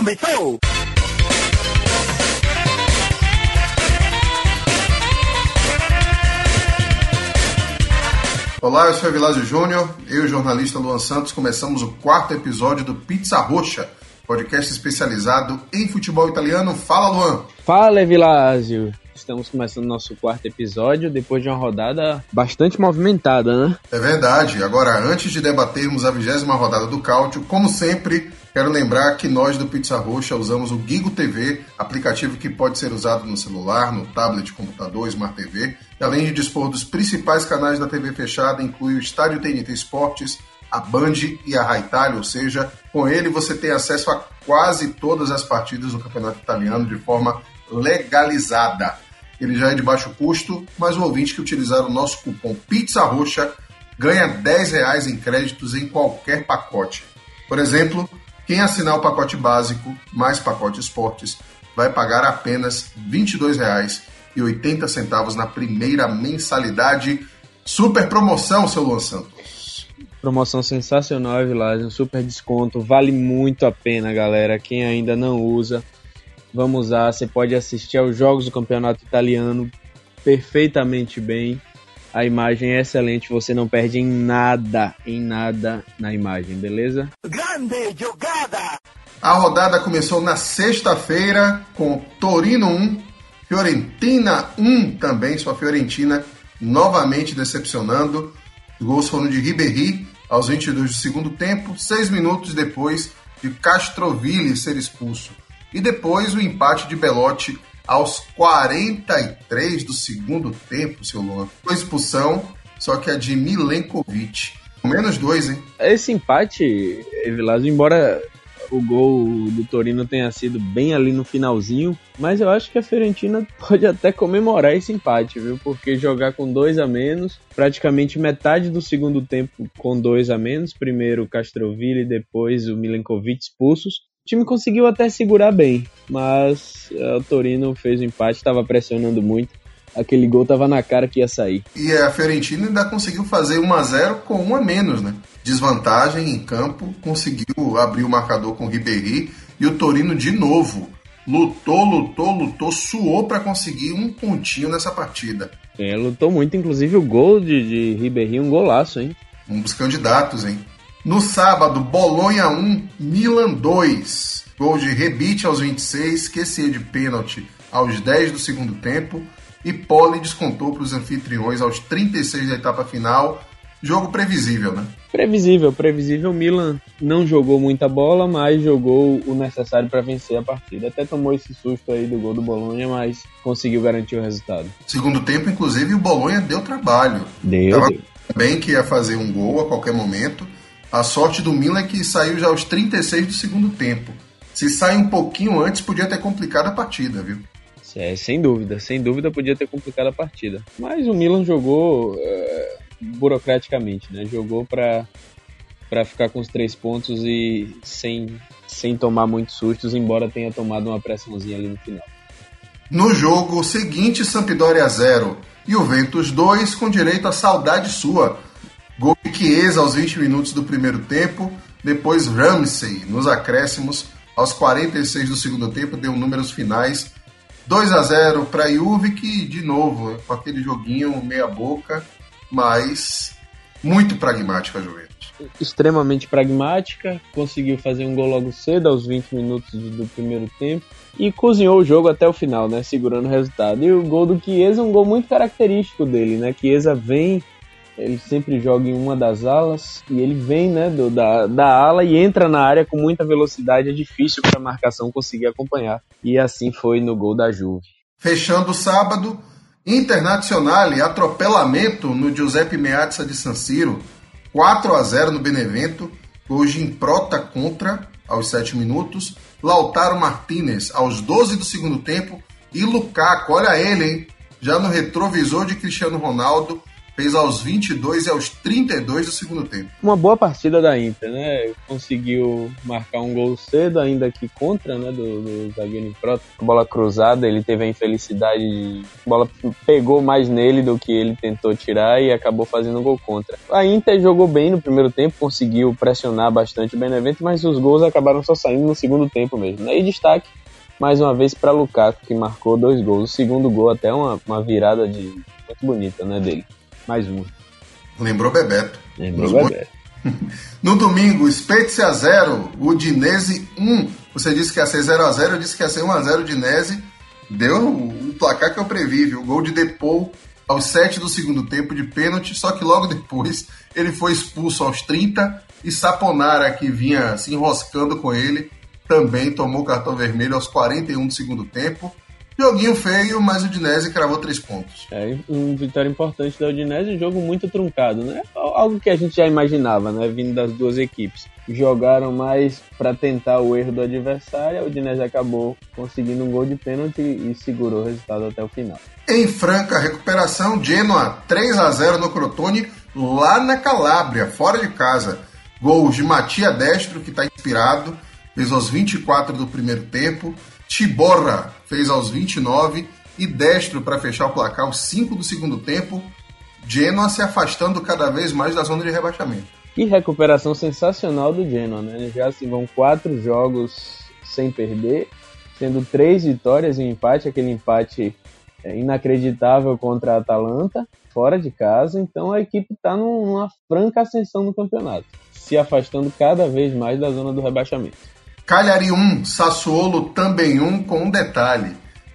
Começou! Olá, eu sou Evilásio Júnior. Eu e o jornalista Luan Santos começamos o quarto episódio do Pizza Roxa, podcast especializado em futebol italiano. Fala, Luan! Fala, Evilásio! Estamos começando nosso quarto episódio depois de uma rodada bastante movimentada, né? É verdade. Agora, antes de debatermos a vigésima rodada do Cáutio, como sempre, quero lembrar que nós do Pizza Roxa usamos o Gigo TV, aplicativo que pode ser usado no celular, no tablet, computador, Smart TV, e além de dispor dos principais canais da TV fechada, inclui o Estádio TNT Esportes, a Band e a Raitalia, ou seja, com ele você tem acesso a quase todas as partidas do Campeonato Italiano de forma legalizada. Ele já é de baixo custo, mas o ouvinte que utilizar o nosso cupom Pizza Roxa ganha 10 reais em créditos em qualquer pacote. Por exemplo, quem assinar o pacote básico mais pacote esportes vai pagar apenas R$ 22,80 na primeira mensalidade. Super promoção, seu Luan Santos. Promoção sensacional, Vilagem, um super desconto, vale muito a pena, galera. Quem ainda não usa, vamos usar. Você pode assistir aos jogos do Campeonato Italiano perfeitamente bem. A imagem é excelente, você não perde em nada, em nada na imagem, beleza? Grande jogada! A rodada começou na sexta-feira com Torino 1, Fiorentina 1 também, sua Fiorentina novamente decepcionando. Os gols foram de Ribéry aos 22 do segundo tempo, seis minutos depois de Castroville ser expulso. E depois o empate de Belotti aos 43 do segundo tempo, seu Luan. Foi expulsão, só que a de Milenkovic. Menos dois, hein? Esse empate, Evilásio, embora o gol do Torino tenha sido bem ali no finalzinho, mas eu acho que a Fiorentina pode até comemorar esse empate, viu? Porque jogar com dois a menos, praticamente metade do segundo tempo com dois a menos, primeiro Castroville e depois o Milenkovic expulsos. O time conseguiu até segurar bem, mas uh, o Torino fez o empate, estava pressionando muito. Aquele gol tava na cara que ia sair. E a Fiorentina ainda conseguiu fazer 1 a 0 com um a menos, né? Desvantagem em campo, conseguiu abrir o marcador com o Ribéry e o Torino de novo lutou, lutou, lutou, suou para conseguir um pontinho nessa partida. É, lutou muito, inclusive o gol de, de Ribéry, um golaço, hein? Um dos candidatos, hein? No sábado, Bolonha 1, Milan 2. Gol de rebite aos 26, esquecia de pênalti aos 10 do segundo tempo. E Poli descontou para os anfitriões aos 36 da etapa final. Jogo previsível, né? Previsível, previsível. Milan não jogou muita bola, mas jogou o necessário para vencer a partida. Até tomou esse susto aí do gol do Bolonha, mas conseguiu garantir o resultado. Segundo tempo, inclusive, o Bolonha deu trabalho. Deu. Tava deu. bem que ia fazer um gol a qualquer momento. A sorte do Milan é que saiu já aos 36 do segundo tempo. Se sai um pouquinho antes, podia ter complicado a partida, viu? É, sem dúvida, sem dúvida podia ter complicado a partida. Mas o Milan jogou é, burocraticamente, né? Jogou para para ficar com os três pontos e sem, sem tomar muitos sustos, embora tenha tomado uma pressãozinha ali no final. No jogo seguinte, Sampdoria 0 e o Ventus 2 com direito a saudade sua. Gol de Chiesa aos 20 minutos do primeiro tempo, depois Ramsey nos acréscimos aos 46 do segundo tempo deu números finais 2 a 0 para Juve que de novo com aquele joguinho meia boca, mas muito pragmático a Juventus. Extremamente pragmática, conseguiu fazer um gol logo cedo, aos 20 minutos do, do primeiro tempo, e cozinhou o jogo até o final, né? Segurando o resultado. E o gol do Chiesa é um gol muito característico dele, né? Chiesa vem, ele sempre joga em uma das alas, e ele vem, né, do, da, da ala e entra na área com muita velocidade. É difícil para a marcação conseguir acompanhar. E assim foi no gol da Juve. Fechando o sábado, Internazionale, atropelamento no Giuseppe Meazza de San Siro, 4 a 0 no Benevento, gols de Improta contra aos 7 minutos, Lautaro Martinez aos 12 do segundo tempo e Lukaku, olha ele, hein? Já no retrovisor de Cristiano Ronaldo, fez aos 22 e aos 32 do segundo tempo. Uma boa partida da Inter, né? Conseguiu marcar um gol cedo, ainda aqui contra, né? Do, do zagueiro Prota. Bola cruzada, ele teve a infelicidade de... A bola pegou mais nele do que ele tentou tirar e acabou fazendo gol contra. A Inter jogou bem no primeiro tempo, conseguiu pressionar bastante o Benevento, mas os gols acabaram só saindo no segundo tempo mesmo. Né? E destaque mais uma vez para Lukaku, que marcou dois gols. O segundo gol até uma, uma virada de muito bonita, né, dele. Mais uma. Lembrou Bebeto. Lembrou Bebeto. No domingo, Spezia 0, Udinese 1. Você disse que ia ser 0x0, eu disse que ia ser 1x0 Udinese. Deu o placar que eu previ, viu? Gol de Depou aos 7 do segundo tempo de pênalti, só que logo depois ele foi expulso aos 30 e Saponara, que vinha se enroscando com ele, também tomou cartão vermelho aos 41 do segundo tempo. Joguinho feio, mas o Udinese cravou três pontos. É, um vitória importante da Udinese, um jogo muito truncado, né? Algo que a gente já imaginava, né? Vindo das duas equipes. Jogaram mais para tentar o erro do adversário, a Udinese acabou conseguindo um gol de pênalti e segurou o resultado até o final. Em franca recuperação, Genoa 3 a 0 no Crotone, lá na Calábria, fora de casa. Gols de Matia Destro, que está inspirado, fez aos 24 do primeiro tempo. Tiborra fez aos 29 e Destro para fechar o placar aos 5 do segundo tempo. Genoa se afastando cada vez mais da zona de rebaixamento. Que recuperação sensacional do Genoa, né? Já se vão quatro jogos sem perder, sendo três vitórias e um empate, aquele empate é, inacreditável contra a Atalanta, fora de casa. Então a equipe está numa franca ascensão no campeonato, se afastando cada vez mais da zona do rebaixamento. Cagliari 1, Sassuolo também 1, com um detalhe.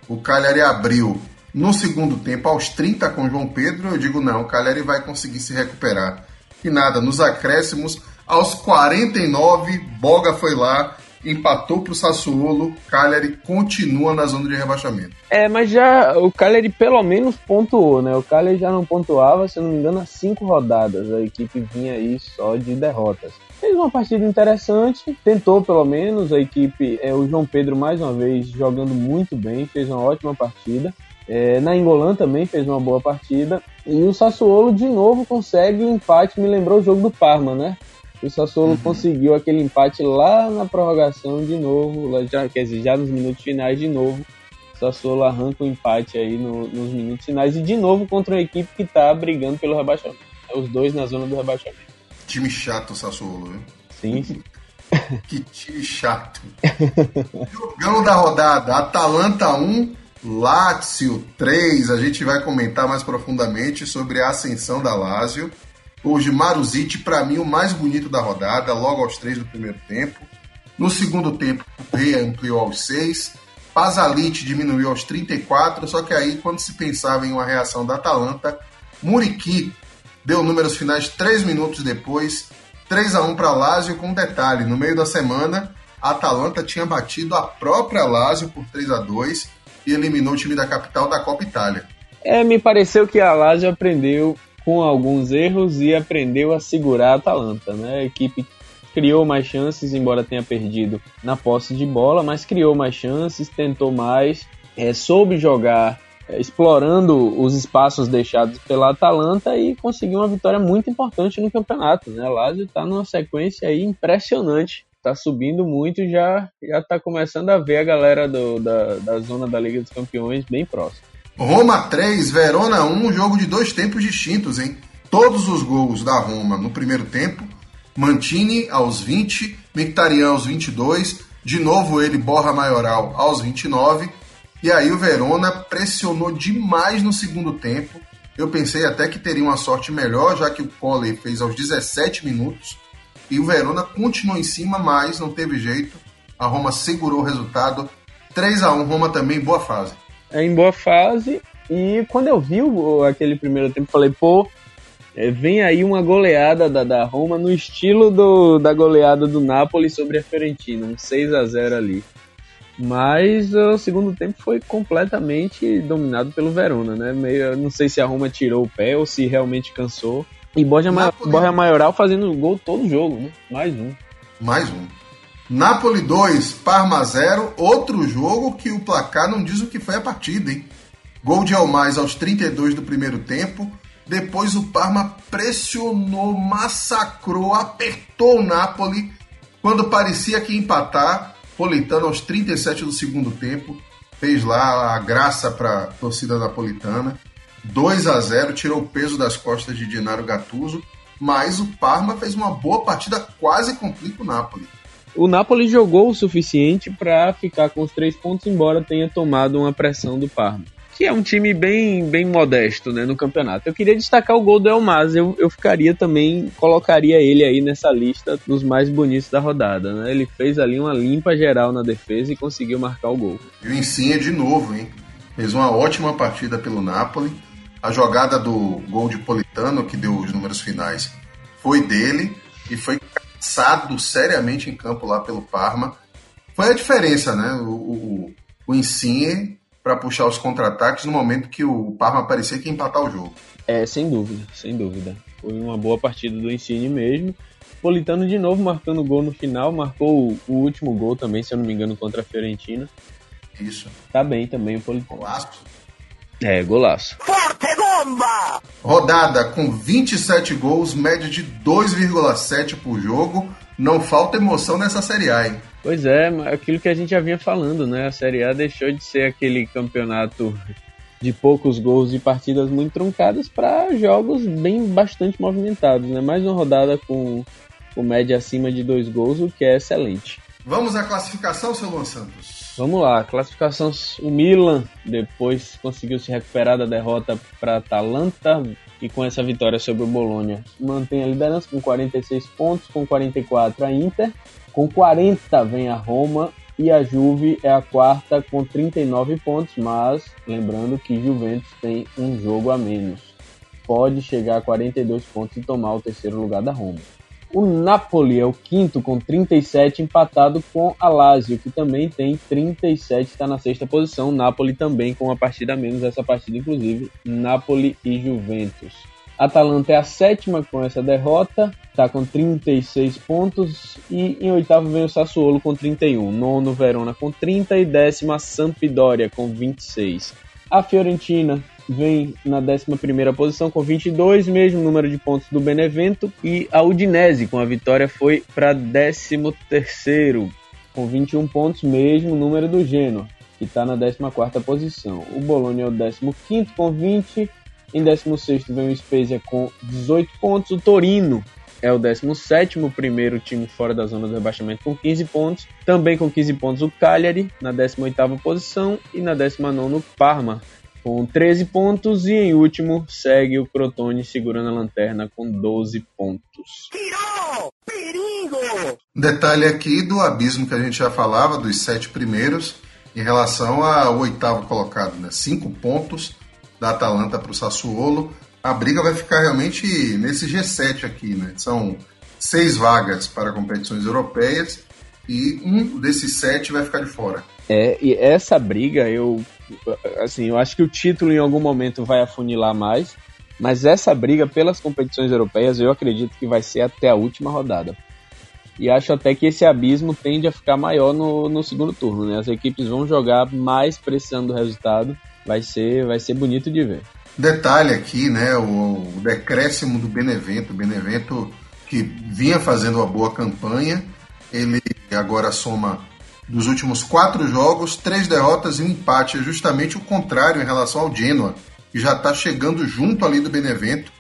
O Cagliari abriu no segundo tempo aos 30 com João Pedro. Eu digo não, o Cagliari vai conseguir se recuperar. E nada, nos acréscimos, aos 49, Boga foi lá, empatou para o Sassuolo. Cagliari continua na zona de rebaixamento. É, mas já o Cagliari pelo menos pontuou, né? O Cagliari já não pontuava, se não me engano, há cinco rodadas. A equipe vinha aí só de derrotas. Fez uma partida interessante, tentou pelo menos a equipe, é, o João Pedro mais uma vez jogando muito bem, fez uma ótima partida. É, na Engolã também fez uma boa partida. E o Sassuolo de novo consegue empate, me lembrou o jogo do Parma, né? O Sassuolo uhum. conseguiu aquele empate lá na prorrogação de novo, já, quer dizer, já nos minutos finais de novo. O Sassuolo arranca o um empate aí no, nos minutos finais e de novo contra uma equipe que está brigando pelo rebaixamento. Os dois na zona do rebaixamento. Time chato o Sassuolo, viu? Sim. que time chato. Jogão da rodada, Atalanta 1, Lazio 3. A gente vai comentar mais profundamente sobre a ascensão da Lazio. Hoje, Maruzite, para mim, o mais bonito da rodada, logo aos 3 do primeiro tempo. No segundo tempo, o Rei ampliou aos 6. Pasalite diminuiu aos 34, só que aí, quando se pensava em uma reação da Atalanta, Muriqui deu números finais 3 minutos depois, 3 a 1 para Lazio, com um detalhe, no meio da semana, a Atalanta tinha batido a própria Lazio por 3 a 2 e eliminou o time da capital da Copa Itália. É, me pareceu que a Lazio aprendeu com alguns erros e aprendeu a segurar a Atalanta, né? A equipe criou mais chances, embora tenha perdido na posse de bola, mas criou mais chances, tentou mais, é, soube jogar explorando os espaços deixados pela Atalanta e conseguiu uma vitória muito importante no campeonato. Né? Lazio está numa sequência aí impressionante, está subindo muito e já está começando a ver a galera do, da, da zona da Liga dos Campeões bem próximo. Roma 3, Verona 1, jogo de dois tempos distintos, hein? Todos os gols da Roma no primeiro tempo, Mantini aos 20, Mictarian aos 22, de novo ele Borra Maioral aos 29 e aí o Verona pressionou demais no segundo tempo. Eu pensei até que teria uma sorte melhor, já que o Colley fez aos 17 minutos. E o Verona continuou em cima, mas não teve jeito. A Roma segurou o resultado. 3 a 1 Roma também boa fase. É em boa fase. E quando eu vi aquele primeiro tempo, falei, pô, é, vem aí uma goleada da, da Roma no estilo do, da goleada do Napoli sobre a Fiorentina, um 6 a 0 ali. Mas o segundo tempo foi completamente dominado pelo Verona, né? Meio, não sei se a Roma tirou o pé ou se realmente cansou. E Borja, Borja Maioral fazendo gol todo jogo, né? Mais um. Mais um. Napoli 2, Parma 0. Outro jogo que o placar não diz o que foi a partida, hein? Gol de Almais aos 32 do primeiro tempo. Depois o Parma pressionou, massacrou, apertou o Napoli. Quando parecia que ia empatar, Politano aos 37 do segundo tempo fez lá a graça para a torcida napolitana. 2 a 0 tirou o peso das costas de Gennaro Gattuso, mas o Parma fez uma boa partida, quase complica o Napoli. O Napoli jogou o suficiente para ficar com os três pontos, embora tenha tomado uma pressão do Parma que é um time bem, bem modesto né, no campeonato. Eu queria destacar o gol do Elmas, eu, eu ficaria também, colocaria ele aí nessa lista dos mais bonitos da rodada. Né? Ele fez ali uma limpa geral na defesa e conseguiu marcar o gol. E o Insigne de novo, hein? Fez uma ótima partida pelo Napoli. A jogada do gol de Politano, que deu os números finais, foi dele e foi caçado seriamente em campo lá pelo Parma. Foi a diferença, né? O, o, o Insigne para puxar os contra-ataques no momento que o Parma parecia que ia empatar o jogo. É, sem dúvida, sem dúvida. Foi uma boa partida do Insigne mesmo. Politano de novo marcando gol no final, marcou o, último gol também, se eu não me engano, contra a Fiorentina. Isso. Tá bem também o Politano. Golaço. É, golaço. Forte bomba! Rodada com 27 gols, média de 2,7 por jogo. Não falta emoção nessa Série A, hein? Pois é, aquilo que a gente já vinha falando, né? A Série A deixou de ser aquele campeonato de poucos gols e partidas muito truncadas para jogos bem bastante movimentados, né? Mais uma rodada com, com média acima de dois gols, o que é excelente. Vamos à classificação, seu Luan Santos. Vamos lá, classificação o Milan depois conseguiu se recuperar da derrota para Atalanta e com essa vitória sobre o Bolonha mantém a liderança com 46 pontos, com 44 a Inter com 40 vem a Roma e a Juve é a quarta com 39 pontos, mas lembrando que Juventus tem um jogo a menos. Pode chegar a 42 pontos e tomar o terceiro lugar da Roma. O Napoli é o quinto com 37, empatado com a Lazio, que também tem 37, está na sexta posição. Napoli também com uma partida a menos, essa partida inclusive, Napoli e Juventus. Atalanta é a sétima com essa derrota, está com 36 pontos. E em oitavo vem o Sassuolo com 31. Nono, Verona com 30. E décima, Sampdoria com 26. A Fiorentina vem na 11 posição com 22, mesmo número de pontos do Benevento. E a Udinese, com a vitória, foi para 13 com 21 pontos, mesmo número do Genoa, que está na 14 posição. O Bologna é o 15 com 20 em 16 vem o Spezia com 18 pontos. O Torino é o 17 primeiro time fora da zona do rebaixamento com 15 pontos. Também com 15 pontos o Cagliari na 18ª posição e na 19 o Parma com 13 pontos e em último segue o Crotone segurando a lanterna com 12 pontos. Tirou! Perigo! Detalhe aqui do abismo que a gente já falava dos sete primeiros em relação ao oitavo colocado, né? Cinco pontos da Atalanta para o Sassuolo. A briga vai ficar realmente nesse G7 aqui, né? São seis vagas para competições europeias e um desses sete vai ficar de fora. É, e essa briga, eu assim, eu acho que o título em algum momento vai afunilar mais, mas essa briga pelas competições europeias eu acredito que vai ser até a última rodada. E acho até que esse abismo tende a ficar maior no, no segundo turno, né? As equipes vão jogar mais precisando do resultado vai ser, vai ser bonito de ver. Detalhe aqui, né, o, o decréscimo do Benevento, o Benevento que vinha fazendo uma boa campanha, ele agora soma dos últimos quatro jogos, três derrotas e um empate. É justamente o contrário em relação ao Genoa, que já está chegando junto ali do Benevento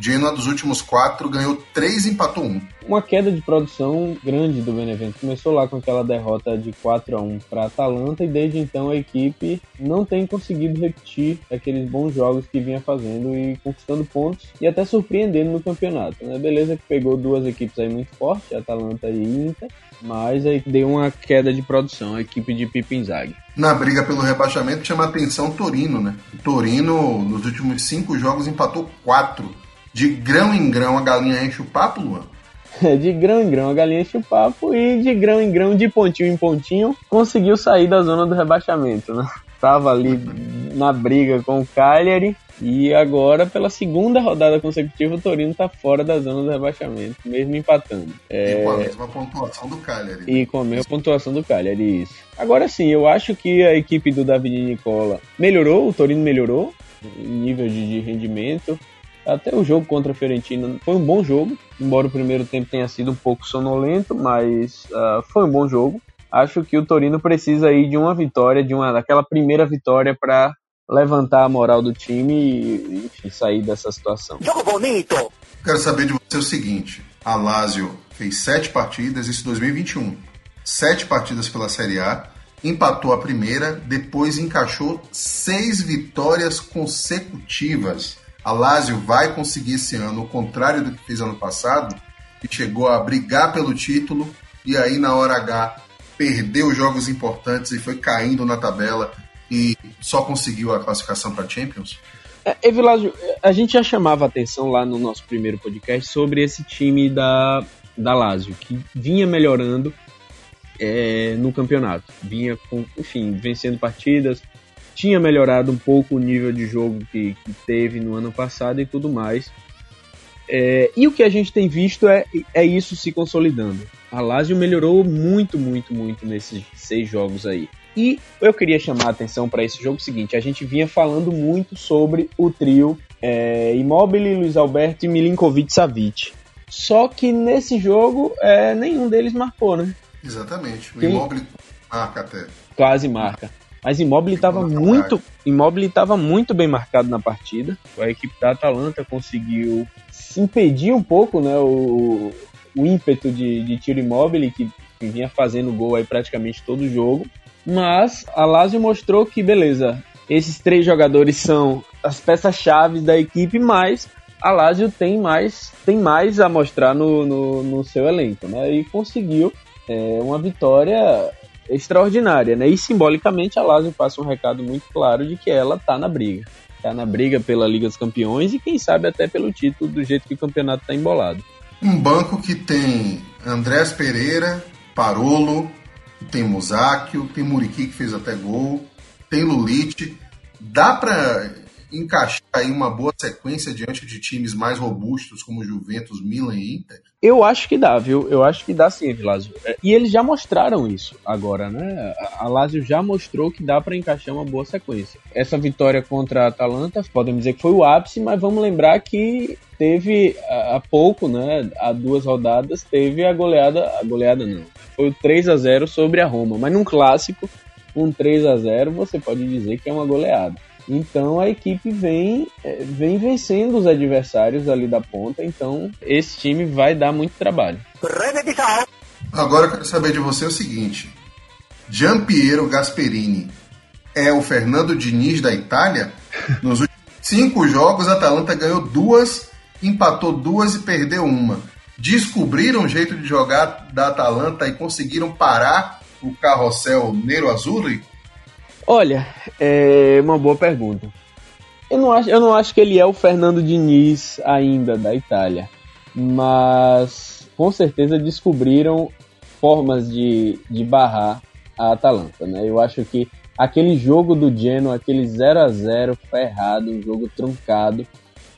Genoa dos últimos quatro ganhou três e empatou um. Uma queda de produção grande do Benevento. Começou lá com aquela derrota de 4 a 1 para a Atalanta e desde então a equipe não tem conseguido repetir aqueles bons jogos que vinha fazendo e conquistando pontos e até surpreendendo no campeonato. Né? Beleza que pegou duas equipes aí muito fortes, Atalanta e Inter, mas aí deu uma queda de produção a equipe de Pipo Inzaghi. Na briga pelo rebaixamento chama atenção o Torino, né? O Torino nos últimos cinco jogos empatou quatro de grão em grão a galinha enche o papo, Luan? de grão em grão a galinha enche o papo e de grão em grão, de pontinho em pontinho, conseguiu sair da zona do rebaixamento, né? Tava ali na briga com o Cagliari e agora, pela segunda rodada consecutiva, o Torino tá fora da zona do rebaixamento, mesmo empatando. É... E com a mesma pontuação do Cagliari. Né? E com a mesma pontuação do Cagliari, isso. Agora sim, eu acho que a equipe do David Nicola melhorou, o Torino melhorou em nível de rendimento Até o jogo contra a Fiorentina foi um bom jogo, embora o primeiro tempo tenha sido um pouco sonolento, mas uh, foi um bom jogo. Acho que o Torino precisa aí de uma vitória, de uma daquela primeira vitória para levantar a moral do time e enfim, sair dessa situação. Jogo bonito! Quero saber de você o seguinte: a Lazio fez sete partidas, isso em 2021. Sete partidas pela Série A, empatou a primeira, depois encaixou seis vitórias consecutivas. A Lazio vai conseguir esse ano, o contrário do que fez ano passado, que chegou a brigar pelo título e aí na hora H perdeu jogos importantes e foi caindo na tabela e só conseguiu a classificação para Champions? É, Evilásio, a gente já chamava atenção lá no nosso primeiro podcast sobre esse time da, da Lazio, que vinha melhorando é, no campeonato. Vinha, com, enfim, vencendo partidas, tinha melhorado um pouco o nível de jogo que, que teve no ano passado e tudo mais. É, e o que a gente tem visto é, é isso se consolidando. A Lazio melhorou muito, muito, muito nesses seis jogos aí. E eu queria chamar a atenção para esse jogo seguinte: a gente vinha falando muito sobre o trio é, Immobile, Luiz Alberto e Milinkovic Savic. Só que nesse jogo é, nenhum deles marcou, né? Exatamente. O. Immobile marca até. Quase marca. Mas Immobile estava muito, Immobile estava muito bem marcado na partida. A equipe da Atalanta conseguiu impedir um pouco, né, o, o ímpeto de, de tiro Immobile que, que vinha fazendo gol aí praticamente todo o jogo. Mas a Lazio mostrou que, beleza, esses três jogadores são as peças-chave da equipe, mas a Lazio tem mais, tem mais a mostrar no, no, no seu elenco, né? E conseguiu é, uma vitória extraordinária, né? E simbolicamente a Lazio passa um recado muito claro de que ela tá na briga. Tá na briga pela Liga dos Campeões e quem sabe até pelo título do jeito que o campeonato tá embolado. Um banco que tem Andrés Pereira, Parolo, tem Musakio, tem Muriqui que fez até gol, tem Lulite. Dá para encaixar aí uma boa sequência diante de times mais robustos como Juventus, Milan e Inter? Eu acho que dá, viu? Eu acho que dá sim, Lazio. É, e eles já mostraram isso agora, né? A Lazio já mostrou que dá para encaixar uma boa sequência. Essa vitória contra a Atalanta, podemos dizer que foi o ápice, mas vamos lembrar que teve há pouco, né? Há duas rodadas, teve a goleada, a goleada não, foi o 3 a 0 sobre a Roma. Mas num clássico, um 3 a 0 você pode dizer que é uma goleada. Então a equipe vem, é, vem vencendo os adversários ali da ponta, então esse time vai dar muito trabalho. Agora eu quero saber de você o seguinte: Giampiero Gasperini é o Fernando Diniz da Itália? Nos últimos cinco jogos, a Atalanta ganhou duas, empatou duas e perdeu uma descobriram um jeito de jogar da Atalanta e conseguiram parar o carrossel Nero Azzurri? Olha, é uma boa pergunta. Eu não, acho, eu não acho que ele é o Fernando Diniz ainda da Itália, mas com certeza descobriram formas de, de barrar a Atalanta, né? Eu acho que aquele jogo do Genoa, aquele 0 a 0 ferrado, um jogo truncado,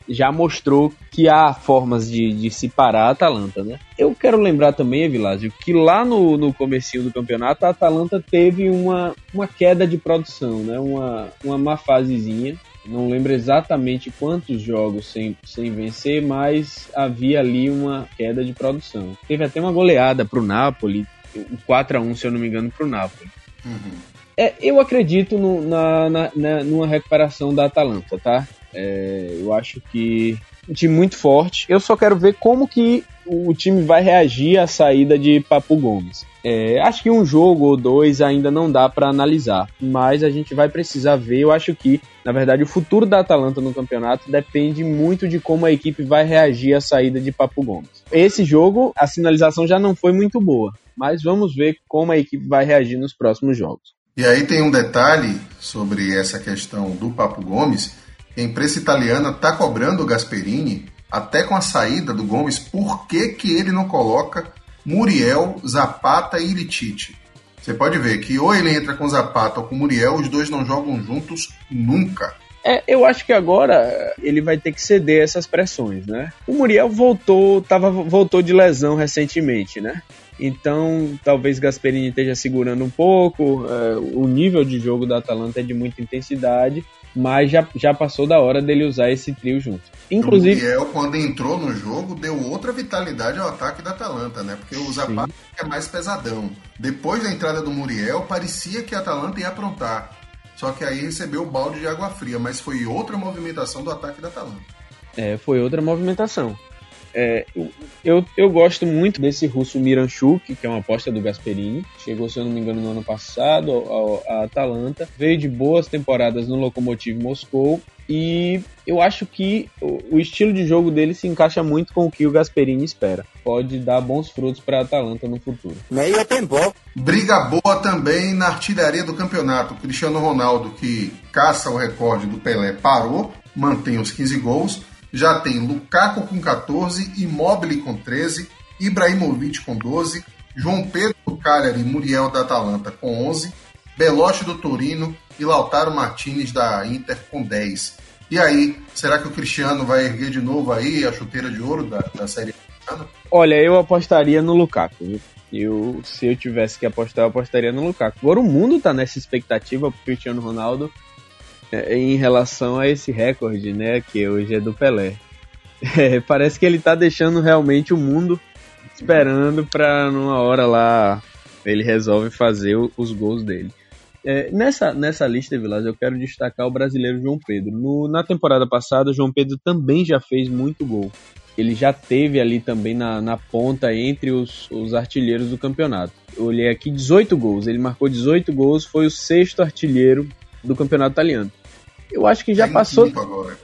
já mostrou que há formas de, de se parar a Atalanta, né? Eu quero lembrar também, Vilásio, que lá no, no comecinho do campeonato a Atalanta teve uma, uma queda de produção, né? Uma, uma má fasezinha. Não lembro exatamente quantos jogos sem, sem vencer, mas havia ali uma queda de produção. Teve até uma goleada para o Napoli, um 4 a 1 se eu não me engano, para o Napoli. Uhum. É, eu acredito no, na, na, na, numa recuperação da Atalanta, tá? É, eu acho que um time muito forte. Eu só quero ver como que o time vai reagir à saída de Papu Gomes. É, acho que um jogo ou dois ainda não dá para analisar, mas a gente vai precisar ver. Eu acho que, na verdade, o futuro da Atalanta no campeonato depende muito de como a equipe vai reagir à saída de Papu Gomes. Esse jogo, a sinalização já não foi muito boa, mas vamos ver como a equipe vai reagir nos próximos jogos. E aí tem um detalhe sobre essa questão do Papo Gomes a imprensa italiana está cobrando o Gasperini, até com a saída do Gomes, por que, que ele não coloca Muriel, Zapata e Ilitite? Você pode ver que ou ele entra com Zapata ou com Muriel, os dois não jogam juntos nunca. É, eu acho que agora ele vai ter que ceder essas pressões, né? O Muriel voltou, tava, voltou de lesão recentemente, né? Então, talvez Gasperini esteja segurando um pouco. É, o nível de jogo da Atalanta é de muita intensidade. Mas já, já passou da hora dele usar esse trio junto. Inclusive. O Muriel, quando entrou no jogo, deu outra vitalidade ao ataque da Atalanta, né? Porque o Zapata é mais pesadão. Depois da entrada do Muriel, parecia que a Atalanta ia aprontar. Só que aí recebeu o balde de água fria, mas foi outra movimentação do ataque da Atalanta. É, foi outra movimentação. É, eu, eu gosto muito desse russo Miranchuk, que é uma aposta do Gasperini. Chegou, se eu não me engano, no ano passado ao, a Atalanta. Veio de boas temporadas no Lokomotiv Moscou. E eu acho que o, o, estilo de jogo dele se encaixa muito com o que o Gasperini espera. Pode dar bons frutos para a Atalanta no futuro. Meio tempo. Briga boa também na artilharia do campeonato. O Cristiano Ronaldo, que caça o recorde do Pelé, parou, mantém os 15 gols já tem Lukaku com 14, Immobile com 13, Ibrahimovic com 12, João Pedro do Cagliari e Muriel da Atalanta com 11, Belotti do Torino e Lautaro Martinez da Inter com 10. E aí, será que o Cristiano vai erguer de novo aí a chuteira de ouro da, da Série? Olha, eu apostaria no Lukaku. Eu, se eu tivesse que apostar, eu apostaria no Lukaku. Agora o mundo tá nessa expectativa pro Cristiano Ronaldo em relação a esse recorde, né, que hoje é do Pelé. É, parece que ele tá deixando realmente o mundo esperando para numa hora lá ele resolve fazer os gols dele. É, nessa, nessa lista, Vilas, eu quero destacar o brasileiro João Pedro. No, na temporada passada, João Pedro também já fez muito gol. Ele já teve ali também na, na ponta entre os, os artilheiros do campeonato. Eu olhei aqui 18 gols. Ele marcou 18 gols, foi o sexto artilheiro do campeonato italiano. Eu acho que já tá passou. Em quinto agora.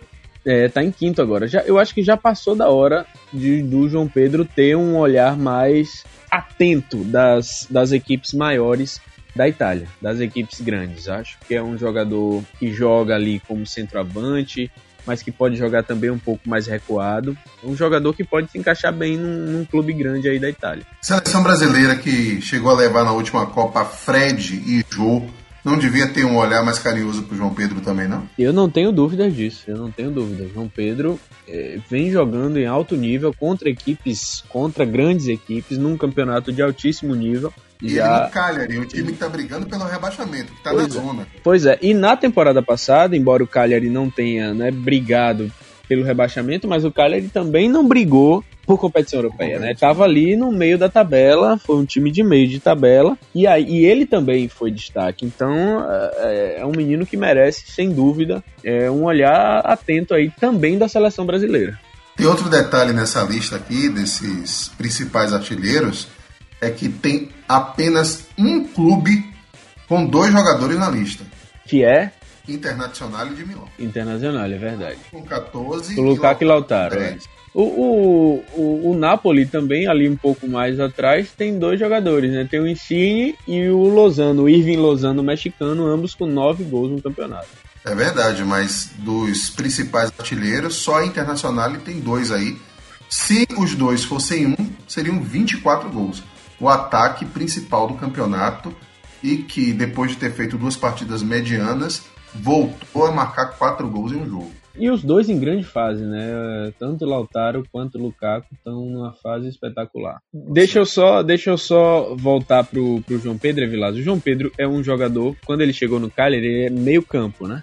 É, tá em quinto agora. Já, eu acho que já passou da hora de, do João Pedro ter um olhar mais atento das, das equipes maiores da Itália, das equipes grandes. Acho que é um jogador que joga ali como centroavante, mas que pode jogar também um pouco mais recuado. Um jogador que pode se encaixar bem num, num, clube grande aí da Itália. Seleção brasileira que chegou a levar na última Copa Fred e Jô não devia ter um olhar mais carinhoso pro João Pedro também, não? Eu não tenho dúvidas disso, eu não tenho dúvidas. João Pedro é, vem jogando em alto nível contra equipes, contra grandes equipes, num campeonato de altíssimo nível. E já... ele no Cagliari, o time que tá brigando pelo rebaixamento, que tá pois na é. zona. Pois é, e na temporada passada, embora o Cagliari não tenha né, brigado pelo rebaixamento, mas o Cagliari também não brigou por competição europeia, né? Tava ali no meio da tabela, foi um time de meio de tabela, e aí e ele também foi destaque. Então é, é um menino que merece, sem dúvida, é, um olhar atento aí também da seleção brasileira. Tem outro detalhe nessa lista aqui, desses principais artilheiros, é que tem apenas um clube com dois jogadores na lista. Que é? Internacional de Milão. Internacional, é verdade. Com 14. O Lukaku e Lautaro. É. O, o, o, o, Napoli também, ali um pouco mais atrás, tem dois jogadores, né? Tem o Insigne e o Lozano, o Irving Lozano mexicano, ambos com nove gols no campeonato. É verdade, mas dos principais artilheiros, só a Internacional tem dois aí. Se os dois fossem um, seriam 24 gols. O ataque principal do campeonato e que, depois de ter feito duas partidas medianas, voltou a marcar quatro gols em um jogo. E os dois em grande fase, né? Tanto Lautaro quanto Lukaku estão numa fase espetacular. Deixa eu só, deixa eu só voltar pro, pro João Pedro Evilásio. O João Pedro é um jogador, quando ele chegou no Cali, ele é meio campo, né?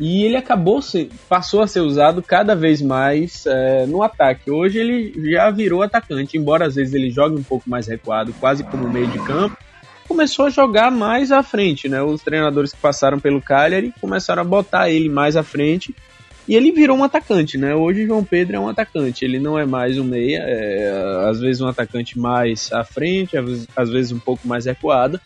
E ele acabou, se, passou a ser usado cada vez mais é, no ataque. Hoje ele já virou atacante, embora às vezes ele jogue um pouco mais recuado, quase como meio de campo começou a jogar mais à frente, né? Os treinadores que passaram pelo Cagliari começaram a botar ele mais à frente e ele virou um atacante, né? Hoje João Pedro é um atacante, ele não é mais um meia, é, às vezes um atacante mais à frente, às vezes um pouco mais recuado,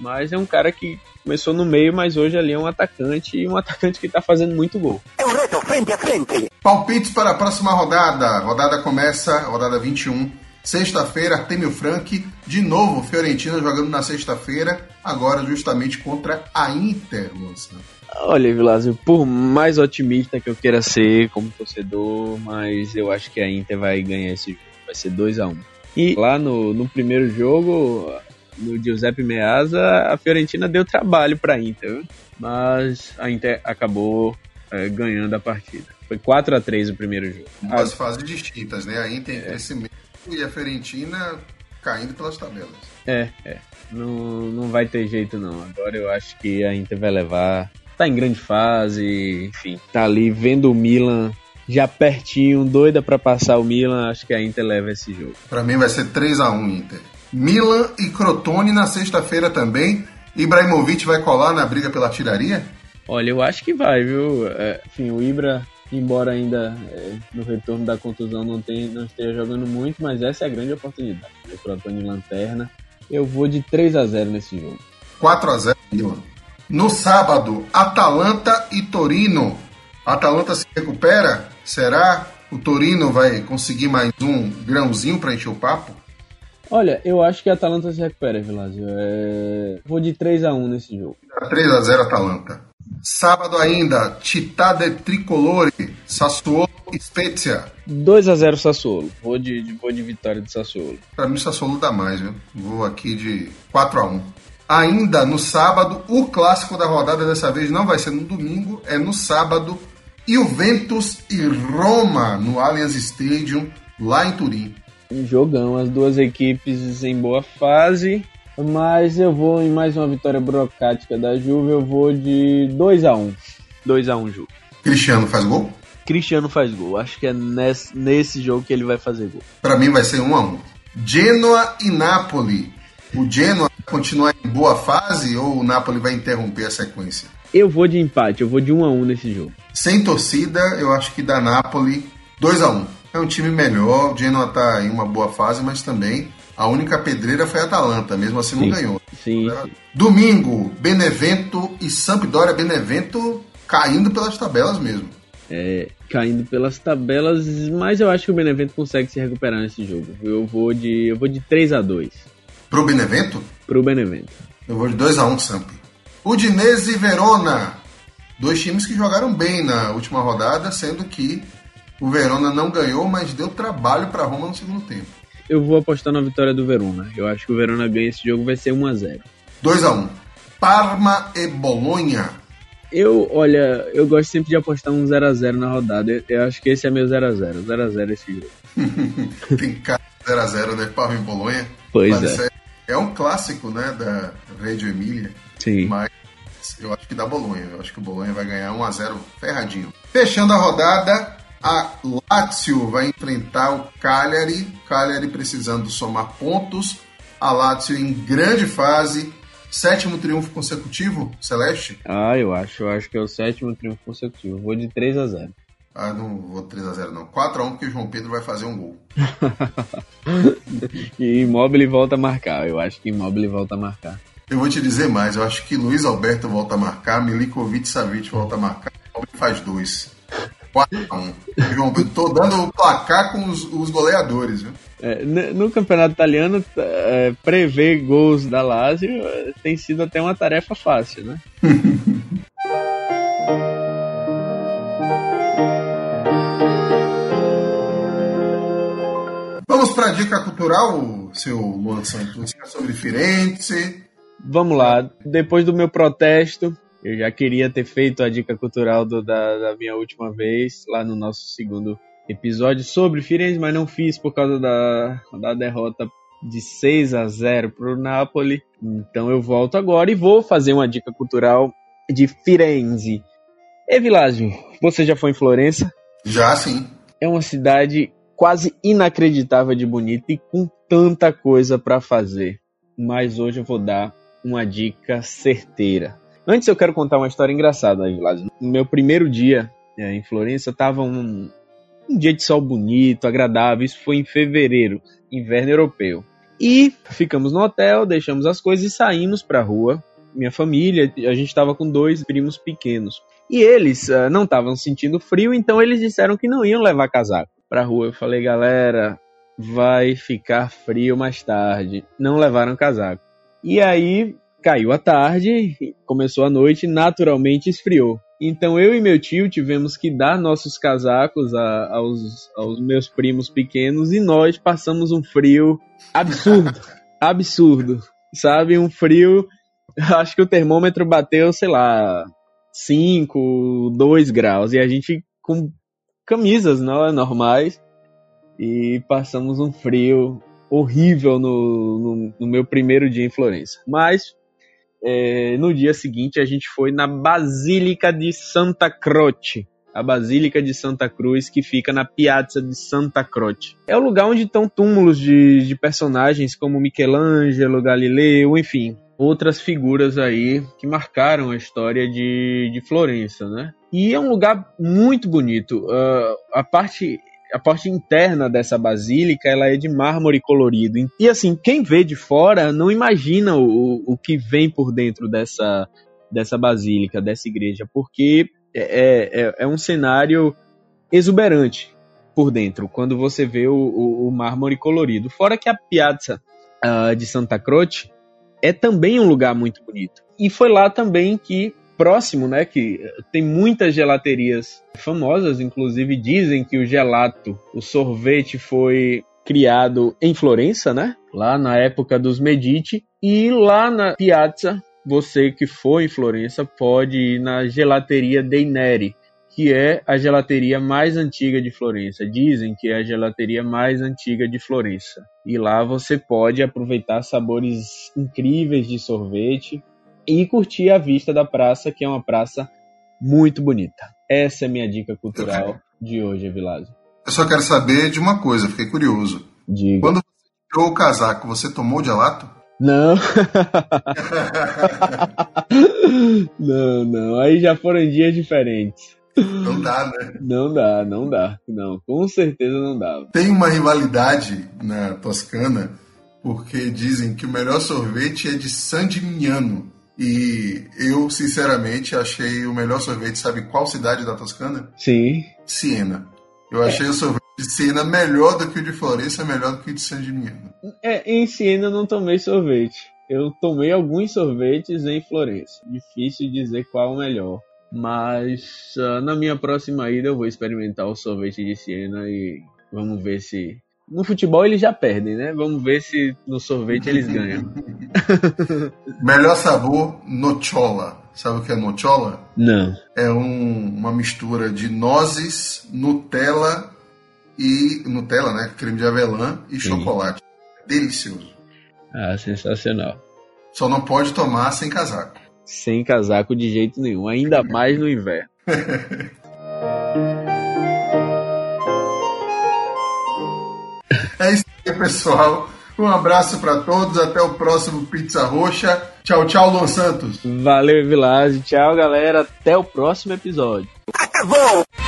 mas é um cara que começou no meio, mas hoje ali é um atacante e um atacante que tá fazendo muito gol. É um reto frente a frente. Palpites para a próxima rodada. Rodada começa, rodada 21 Sexta-feira, Artemio Frank, de novo Fiorentina jogando na sexta-feira, agora justamente contra a Inter, Luciano. Olha, Vilásio, por mais otimista que eu queira ser como torcedor, mas eu acho que a Inter vai ganhar esse jogo. Vai ser 2 a 1 um. E lá no, no primeiro jogo, no Giuseppe Meazza, a Fiorentina deu trabalho para a Inter, mas a Inter acabou é, ganhando a partida. Foi 4 a 3 o primeiro jogo. Duas fases distintas, né? A Inter em é. crescimento e a Fiorentina caindo pelas tabelas. É, é. Não, não vai ter jeito não. Agora eu acho que a Inter vai levar tá em grande fase, enfim, tá ali vendo o Milan já pertinho, doida para passar o Milan, acho que a Inter leva esse jogo. Para mim vai ser 3 a 1 Inter. Milan e Crotone na sexta-feira também. Ibrahimovic vai colar na briga pela tiraria? Olha, eu acho que vai, viu? É, enfim, o Ibra, embora ainda é, no retorno da contusão não, tenha, não esteja jogando muito, mas essa é a grande oportunidade. O Crotone lanterna. Eu vou de 3 a 0 nesse jogo. 4 a 0 Milan. No sábado, Atalanta e Torino. Atalanta se recupera? Será? O Torino vai conseguir mais um grãozinho para encher o papo? Olha, eu acho que a Atalanta se recupera, Vilásio. É... Vou de 3 a 1 nesse jogo. 3 a 0 Atalanta. Sábado ainda, Città del Tricolore, Sassuolo e Spezia. 2 a 0 Sassuolo. Vou de, de, vou de vitória de Sassuolo. Para mim, Sassuolo dá mais, viu? Vou aqui de 4 a 1 Ainda no sábado, o clássico da rodada dessa vez não vai ser no domingo, é no sábado. Juventus e Roma no Allianz Stadium, lá em Turim. Jogão, as duas equipes em boa fase, mas eu vou em mais uma vitória burocrática da Juve, eu vou de 2 a 1 2 a 1 Juve. Cristiano faz gol? Cristiano faz gol. Acho que é nesse, nesse jogo que ele vai fazer gol. Para mim vai ser 1 a 1 Genoa e Napoli. O Genoa continuar em boa fase ou o Napoli vai interromper a sequência? Eu vou de empate, eu vou de 1 a 1 nesse jogo. Sem torcida, eu acho que da Napoli 2 a 1 É um time melhor, o Genoa tá em uma boa fase, mas também a única pedreira foi a Atalanta, mesmo assim não ganhou. Sim, sim. Domingo, Benevento e Sampdoria Benevento caindo pelas tabelas mesmo. É, caindo pelas tabelas, mas eu acho que o Benevento consegue se recuperar nesse jogo. Eu vou de eu vou de 3 a 2. Pro Benevento? Pro Benevento. Eu vou de 2 a 1 Samp. Udinese e Verona. Dois times que jogaram bem na última rodada, sendo que o Verona não ganhou, mas deu trabalho para Roma no segundo tempo. Eu vou apostar na vitória do Verona. Eu acho que o Verona ganha esse jogo, vai ser 1 a 0. 2 a 1. Parma e Bolonha. Eu, olha, eu gosto sempre de apostar um 0 a 0 na rodada. Eu acho que esse é meu 0 a 0. 0 a 0 esse jogo. Tem cara 0 a 0, né? Parma e Bolonha. Pois é. É um clássico, né, da Reggio Emília. Sim. Mas eu acho que dá Bolonha. Eu acho que o Bolonha vai ganhar 1 a 0 ferradinho. Fechando a rodada, a Lazio vai enfrentar o Cagliari. Cagliari precisando somar pontos. A Lazio em grande fase. Sétimo triunfo consecutivo, Celeste? Ah, eu acho. Eu acho que é o sétimo triunfo consecutivo. Vou de 3 a 0 Ah, não vou 3 a 0 não. 4 a 1 porque o João Pedro vai fazer um gol. e Immobile volta a marcar. Eu acho que Immobile volta a marcar. Eu vou te dizer mais. Eu acho que Luiz Alberto volta a marcar, Milikovic Savic volta a marcar. Immobile faz dois. 4x1. João Pedro, tô dando o placar com os, os goleadores, viu? É, no campeonato italiano, é, prever gols da Lazio é, tem sido até uma tarefa fácil, né? dica cultural, seu Luan Santos, sobre Firenze. Vamos lá. Depois do meu protesto, eu já queria ter feito a dica cultural do, da, da, minha última vez, lá no nosso segundo episódio sobre Firenze, mas não fiz por causa da, da derrota de 6 a 0 para o Napoli. Então eu volto agora e vou fazer uma dica cultural de Firenze. E Vilásio, você já foi em Florença? Já, sim. É uma cidade quase inacreditável de bonita e com tanta coisa para fazer. Mas hoje eu vou dar uma dica certeira. Antes eu quero contar uma história engraçada, Vilásio. No meu primeiro dia é, em Florença, estava um, um dia de sol bonito, agradável. Isso foi em fevereiro, inverno europeu. E ficamos no hotel, deixamos as coisas e saímos para a rua. Minha família, a gente estava com dois primos pequenos. E eles uh, não estavam sentindo frio, então eles disseram que não iam levar casaco para a rua. Eu falei, galera, vai ficar frio mais tarde. Não levaram casaco. E aí caiu a tarde, começou a noite, naturalmente esfriou. Então eu e meu tio tivemos que dar nossos casacos a, aos, aos meus primos pequenos e nós passamos um frio absurdo, absurdo, sabe? Um frio, acho que o termômetro bateu, sei lá, 5, 2 graus e a gente com camisas não, normais e passamos um frio horrível no, no, no meu primeiro dia em Florença. Mas é, no dia seguinte a gente foi na Basílica de Santa Croce, a Basílica de Santa Cruz, que fica na Piazza de Santa Croce. É o lugar onde estão túmulos de, de personagens como Michelangelo, Galileu, enfim, outras figuras aí que marcaram a história de, de Florença, né? E é um lugar muito bonito. Uh, a parte a parte interna dessa basílica ela é de mármore colorido. E assim, quem vê de fora não imagina o, o que vem por dentro dessa, dessa basílica, dessa igreja, porque é, é, é um cenário exuberante por dentro, quando você vê o, o, o mármore colorido. Fora que a Piazza uh, de Santa Croce é também um lugar muito bonito. E foi lá também que próximo, né, que tem muitas gelaterias famosas, inclusive dizem que o gelato, o sorvete foi criado em Florença, né, lá na época dos Medici, e lá na Piazza, você que for em Florença pode ir na gelateria Dei Neri, que é a gelateria mais antiga de Florença. Dizem que é a gelateria mais antiga de Florença. E lá você pode aproveitar sabores incríveis de sorvete e curtir a vista da praça, que é uma praça muito bonita. Essa é a minha dica cultural de hoje, Vilásio. Eu só quero saber de uma coisa, fiquei curioso. Diga. Quando você tirou o casaco, você tomou gelato? Não. não, não. Aí já foram dias diferentes. Não dá, né? Não dá, não dá. Não, com certeza não dá. Tem uma rivalidade na Toscana, porque dizem que o melhor sorvete é de San Gimignano. E eu, sinceramente, achei o melhor sorvete, sabe qual cidade da Toscana? Sim. Siena. Eu é. achei o sorvete de Siena melhor do que o de Florença, melhor do que o de San Gimignano. É, em Siena eu não tomei sorvete. Eu tomei alguns sorvetes em Florença. Difícil dizer qual o melhor. Mas uh, na minha próxima ida eu vou experimentar o sorvete de Siena e vamos ver se no futebol eles já perdem, né? Vamos ver se no sorvete eles ganham. Melhor sabor, nochola. Sabe o que é nochola? Não. É um, uma mistura de nozes, Nutella e. Nutella, né? Creme de avelã e Sim. chocolate. Delicioso. Ah, sensacional. Só não pode tomar sem casaco. Sem casaco de jeito nenhum, ainda mais no inverno. É isso aí, pessoal. Um abraço para todos, até o próximo Pizza Roxa. Tchau, tchau, Luan Santos. Valeu, Vilage. Tchau, galera. Até o próximo episódio. Acabou!